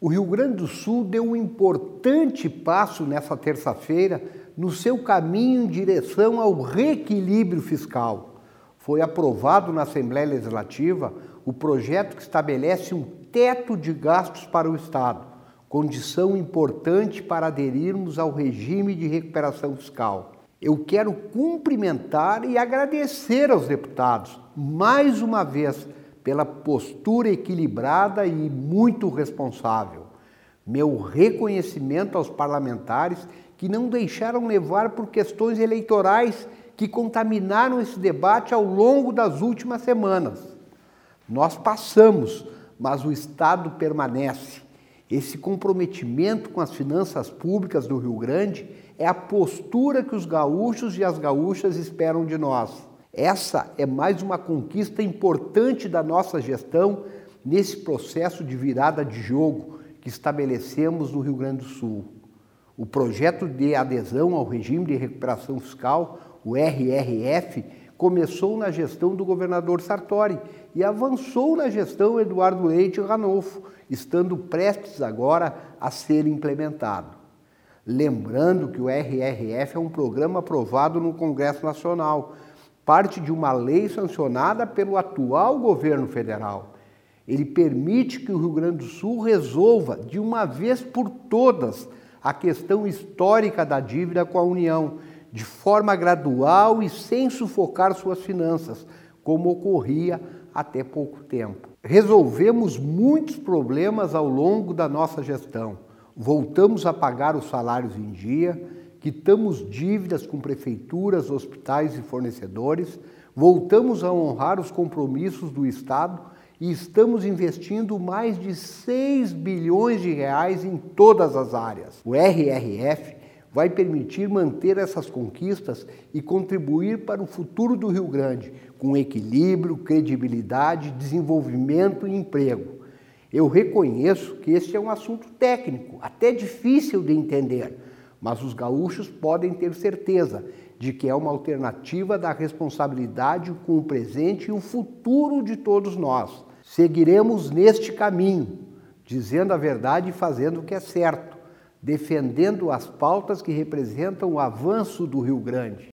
O Rio Grande do Sul deu um importante passo nessa terça-feira no seu caminho em direção ao reequilíbrio fiscal. Foi aprovado na Assembleia Legislativa o projeto que estabelece um teto de gastos para o Estado, condição importante para aderirmos ao regime de recuperação fiscal. Eu quero cumprimentar e agradecer aos deputados, mais uma vez, pela postura equilibrada e muito responsável. Meu reconhecimento aos parlamentares que não deixaram levar por questões eleitorais que contaminaram esse debate ao longo das últimas semanas. Nós passamos, mas o Estado permanece. Esse comprometimento com as finanças públicas do Rio Grande é a postura que os gaúchos e as gaúchas esperam de nós. Essa é mais uma conquista importante da nossa gestão nesse processo de virada de jogo que estabelecemos no Rio Grande do Sul. O projeto de adesão ao regime de recuperação fiscal, o RRF, começou na gestão do governador Sartori e avançou na gestão Eduardo Leite Ranolfo, estando prestes agora a ser implementado. Lembrando que o RRF é um programa aprovado no Congresso Nacional, parte de uma lei sancionada pelo atual governo federal. Ele permite que o Rio Grande do Sul resolva, de uma vez por todas, a questão histórica da dívida com a União, de forma gradual e sem sufocar suas finanças, como ocorria até pouco tempo. Resolvemos muitos problemas ao longo da nossa gestão. Voltamos a pagar os salários em dia, quitamos dívidas com prefeituras, hospitais e fornecedores, voltamos a honrar os compromissos do Estado e estamos investindo mais de 6 bilhões de reais em todas as áreas. O RRF vai permitir manter essas conquistas e contribuir para o futuro do Rio Grande, com equilíbrio, credibilidade, desenvolvimento e emprego. Eu reconheço que este é um assunto técnico, até difícil de entender mas os gaúchos podem ter certeza de que é uma alternativa da responsabilidade com o presente e o futuro de todos nós. Seguiremos neste caminho, dizendo a verdade e fazendo o que é certo, defendendo as pautas que representam o avanço do Rio Grande.